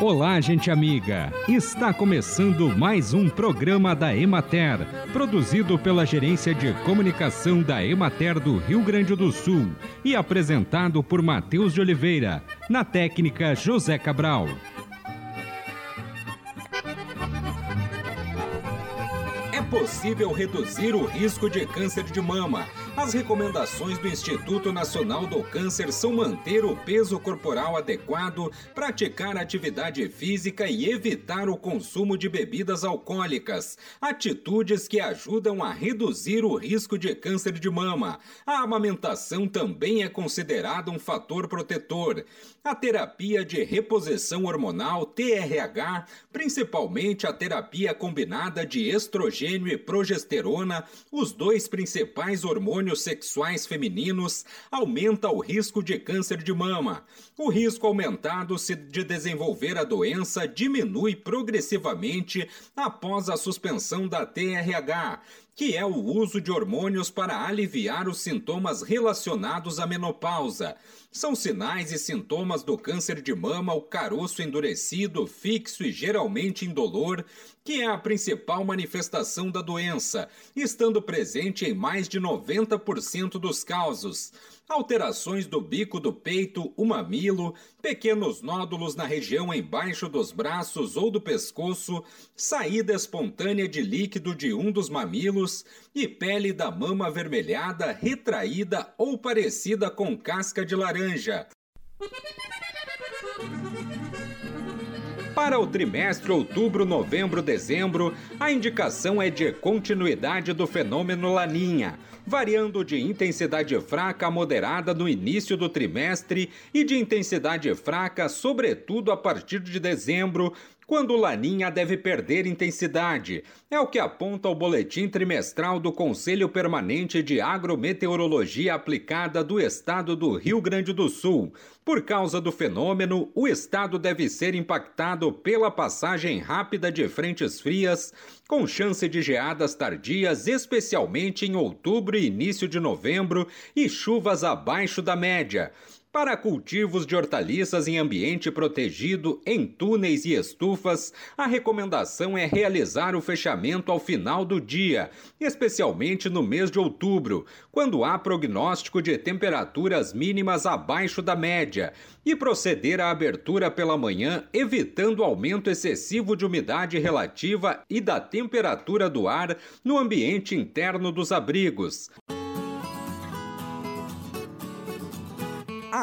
Olá, gente amiga! Está começando mais um programa da Emater, produzido pela Gerência de Comunicação da Emater do Rio Grande do Sul e apresentado por Matheus de Oliveira, na técnica José Cabral. É possível reduzir o risco de câncer de mama as recomendações do Instituto Nacional do Câncer são manter o peso corporal adequado, praticar atividade física e evitar o consumo de bebidas alcoólicas, atitudes que ajudam a reduzir o risco de câncer de mama. A amamentação também é considerada um fator protetor. A terapia de reposição hormonal, TRH, principalmente a terapia combinada de estrogênio e progesterona, os dois principais hormônios hormônios sexuais femininos aumenta o risco de câncer de mama. O risco aumentado de desenvolver a doença diminui progressivamente após a suspensão da TRH, que é o uso de hormônios para aliviar os sintomas relacionados à menopausa. São sinais e sintomas do câncer de mama o caroço endurecido, fixo e geralmente indolor, que é a principal manifestação da doença, estando presente em mais de 90% dos casos alterações do bico do peito, o mamilo, pequenos nódulos na região embaixo dos braços ou do pescoço, saída espontânea de líquido de um dos mamilos e pele da mama avermelhada, retraída ou parecida com casca de laranja. Para o trimestre outubro, novembro, dezembro, a indicação é de continuidade do fenômeno Laninha, variando de intensidade fraca a moderada no início do trimestre e de intensidade fraca, sobretudo a partir de dezembro, quando Laninha deve perder intensidade. É o que aponta o boletim trimestral do Conselho Permanente de Agrometeorologia Aplicada do Estado do Rio Grande do Sul. Por causa do fenômeno, o estado deve ser impactado pela passagem rápida de frentes frias, com chance de geadas tardias, especialmente em outubro e início de novembro, e chuvas abaixo da média. Para cultivos de hortaliças em ambiente protegido, em túneis e estufas, a recomendação é realizar o fechamento ao final do dia, especialmente no mês de outubro, quando há prognóstico de temperaturas mínimas abaixo da média, e proceder à abertura pela manhã, evitando aumento excessivo de umidade relativa e da temperatura do ar no ambiente interno dos abrigos.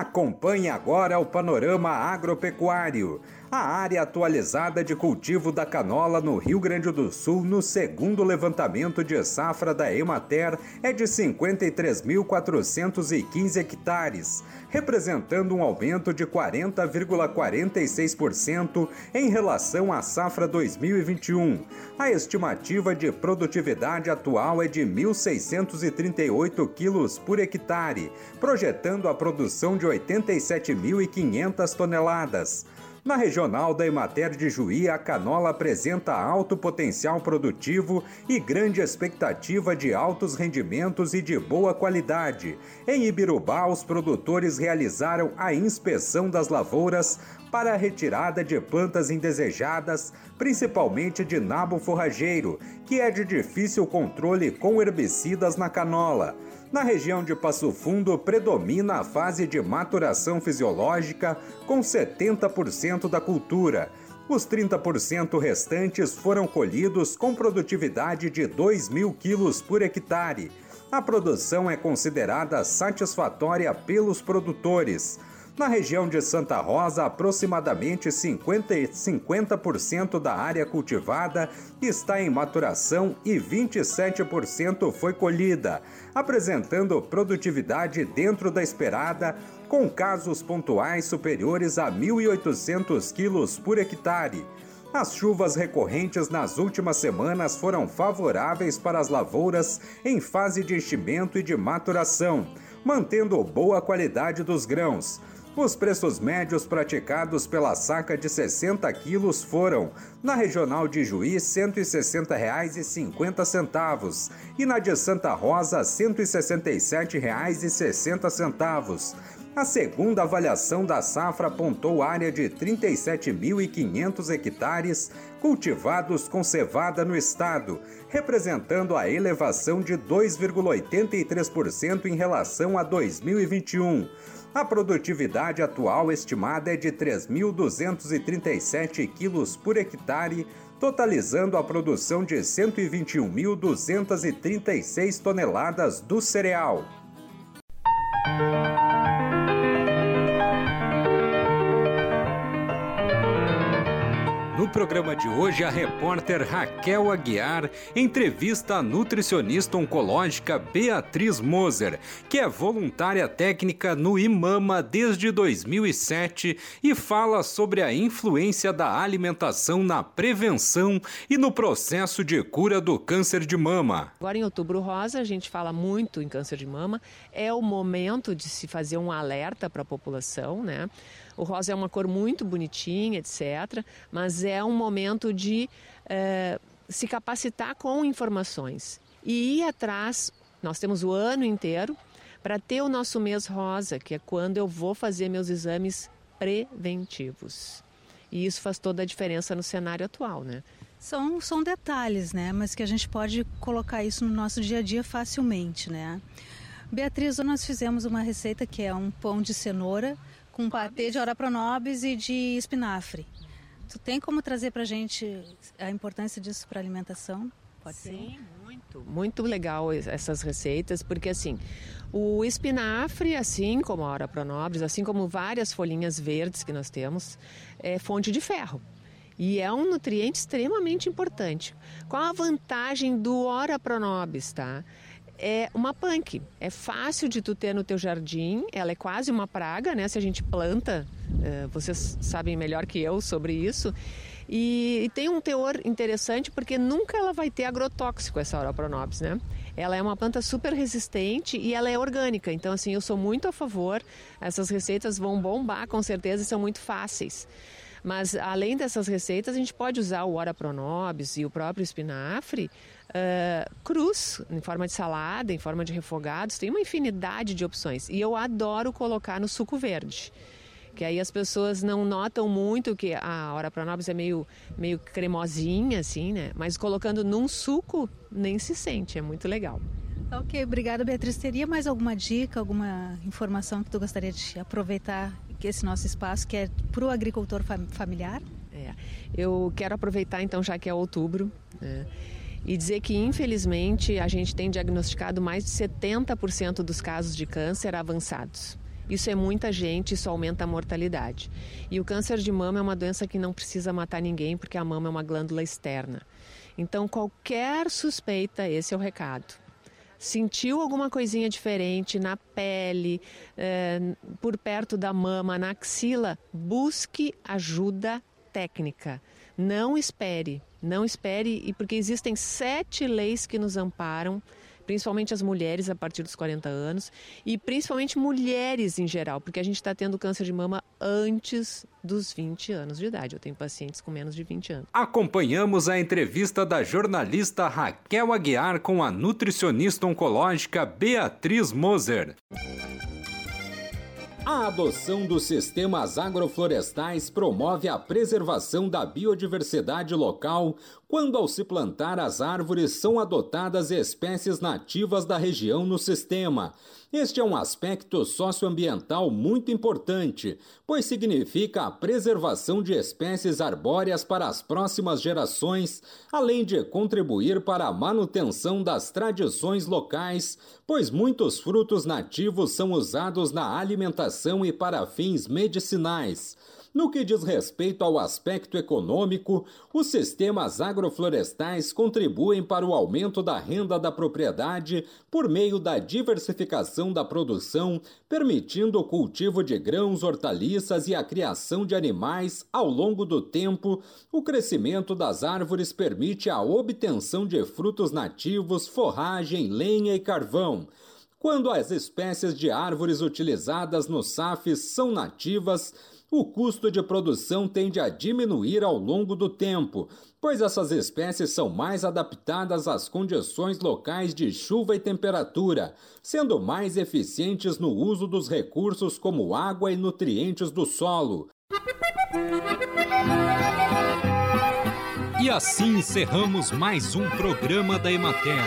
Acompanhe agora o panorama agropecuário a área atualizada de cultivo da canola no Rio Grande do Sul no segundo levantamento de safra da Emater é de 53.415 hectares, representando um aumento de 40,46% em relação à safra 2021. A estimativa de produtividade atual é de 1.638 quilos por hectare, projetando a produção de 87.500 toneladas. Na regional da Emater de Juí, a canola apresenta alto potencial produtivo e grande expectativa de altos rendimentos e de boa qualidade. Em Ibirubá, os produtores realizaram a inspeção das lavouras para a retirada de plantas indesejadas, principalmente de nabo forrageiro, que é de difícil controle com herbicidas na canola. Na região de Passo Fundo, predomina a fase de maturação fisiológica, com 70% da cultura. Os 30% restantes foram colhidos com produtividade de 2 mil quilos por hectare. A produção é considerada satisfatória pelos produtores. Na região de Santa Rosa, aproximadamente 50, 50% da área cultivada está em maturação e 27% foi colhida, apresentando produtividade dentro da esperada, com casos pontuais superiores a 1.800 quilos por hectare. As chuvas recorrentes nas últimas semanas foram favoráveis para as lavouras em fase de enchimento e de maturação, mantendo boa qualidade dos grãos. Os preços médios praticados pela saca de 60 quilos foram, na regional de Juí, R$ 160,50 e na de Santa Rosa, R$ 167,60. A segunda avaliação da safra apontou área de 37.500 hectares cultivados com cevada no estado, representando a elevação de 2,83% em relação a 2021. A produtividade atual estimada é de 3.237 quilos por hectare, totalizando a produção de 121.236 toneladas do cereal. Programa de hoje, a repórter Raquel Aguiar entrevista a nutricionista oncológica Beatriz Moser, que é voluntária técnica no IMAMA desde 2007 e fala sobre a influência da alimentação na prevenção e no processo de cura do câncer de mama. Agora, em outubro rosa, a gente fala muito em câncer de mama, é o momento de se fazer um alerta para a população, né? O rosa é uma cor muito bonitinha, etc. Mas é um momento de é, se capacitar com informações e ir atrás. Nós temos o ano inteiro para ter o nosso mês rosa, que é quando eu vou fazer meus exames preventivos. E isso faz toda a diferença no cenário atual, né? São, são detalhes, né? Mas que a gente pode colocar isso no nosso dia a dia facilmente, né? Beatriz, nós fizemos uma receita que é um pão de cenoura com patê de orapronobis e de espinafre. Tu tem como trazer para a gente a importância disso para a alimentação? Pode Sim, ser? muito. Muito legal essas receitas, porque assim, o espinafre, assim como a orapronobis, assim como várias folhinhas verdes que nós temos, é fonte de ferro. E é um nutriente extremamente importante. Qual a vantagem do Ora Pronobis, tá? É uma punk. É fácil de tu ter no teu jardim, ela é quase uma praga, né? Se a gente planta, é, vocês sabem melhor que eu sobre isso. E, e, tem um teor interessante porque nunca ela vai ter agrotóxico essa Auropronobis, né? Ela é uma planta super resistente e ela é orgânica. Então, assim, eu sou muito a favor. Essas receitas vão bombar com certeza e são muito fáceis. Mas além dessas receitas, a gente pode usar o Ora Pronobis e o próprio espinafre uh, cruz, em forma de salada, em forma de refogados. Tem uma infinidade de opções. E eu adoro colocar no suco verde que aí as pessoas não notam muito que a Ora Pronobis é meio, meio cremosinha, assim, né? Mas colocando num suco, nem se sente, é muito legal. Ok, obrigada Beatriz. Teria mais alguma dica, alguma informação que tu gostaria de aproveitar esse nosso espaço, que é para o agricultor familiar? É, eu quero aproveitar então, já que é outubro, né, e dizer que infelizmente a gente tem diagnosticado mais de 70% dos casos de câncer avançados. Isso é muita gente, isso aumenta a mortalidade. E o câncer de mama é uma doença que não precisa matar ninguém, porque a mama é uma glândula externa. Então, qualquer suspeita, esse é o recado sentiu alguma coisinha diferente na pele, é, por perto da mama, na axila, busque ajuda técnica. Não espere, não espere, e porque existem sete leis que nos amparam principalmente as mulheres a partir dos 40 anos e principalmente mulheres em geral, porque a gente está tendo câncer de mama antes dos 20 anos de idade. Eu tenho pacientes com menos de 20 anos. Acompanhamos a entrevista da jornalista Raquel Aguiar com a nutricionista oncológica Beatriz Moser. A adoção dos sistemas agroflorestais promove a preservação da biodiversidade local quando, ao se plantar as árvores, são adotadas espécies nativas da região no sistema. Este é um aspecto socioambiental muito importante, pois significa a preservação de espécies arbóreas para as próximas gerações, além de contribuir para a manutenção das tradições locais, pois muitos frutos nativos são usados na alimentação e para fins medicinais. No que diz respeito ao aspecto econômico, os sistemas agroflorestais contribuem para o aumento da renda da propriedade por meio da diversificação da produção, permitindo o cultivo de grãos, hortaliças e a criação de animais ao longo do tempo. O crescimento das árvores permite a obtenção de frutos nativos, forragem, lenha e carvão. Quando as espécies de árvores utilizadas no SAF são nativas, o custo de produção tende a diminuir ao longo do tempo, pois essas espécies são mais adaptadas às condições locais de chuva e temperatura, sendo mais eficientes no uso dos recursos como água e nutrientes do solo. E assim encerramos mais um programa da Emater.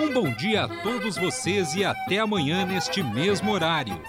Um bom dia a todos vocês e até amanhã neste mesmo horário.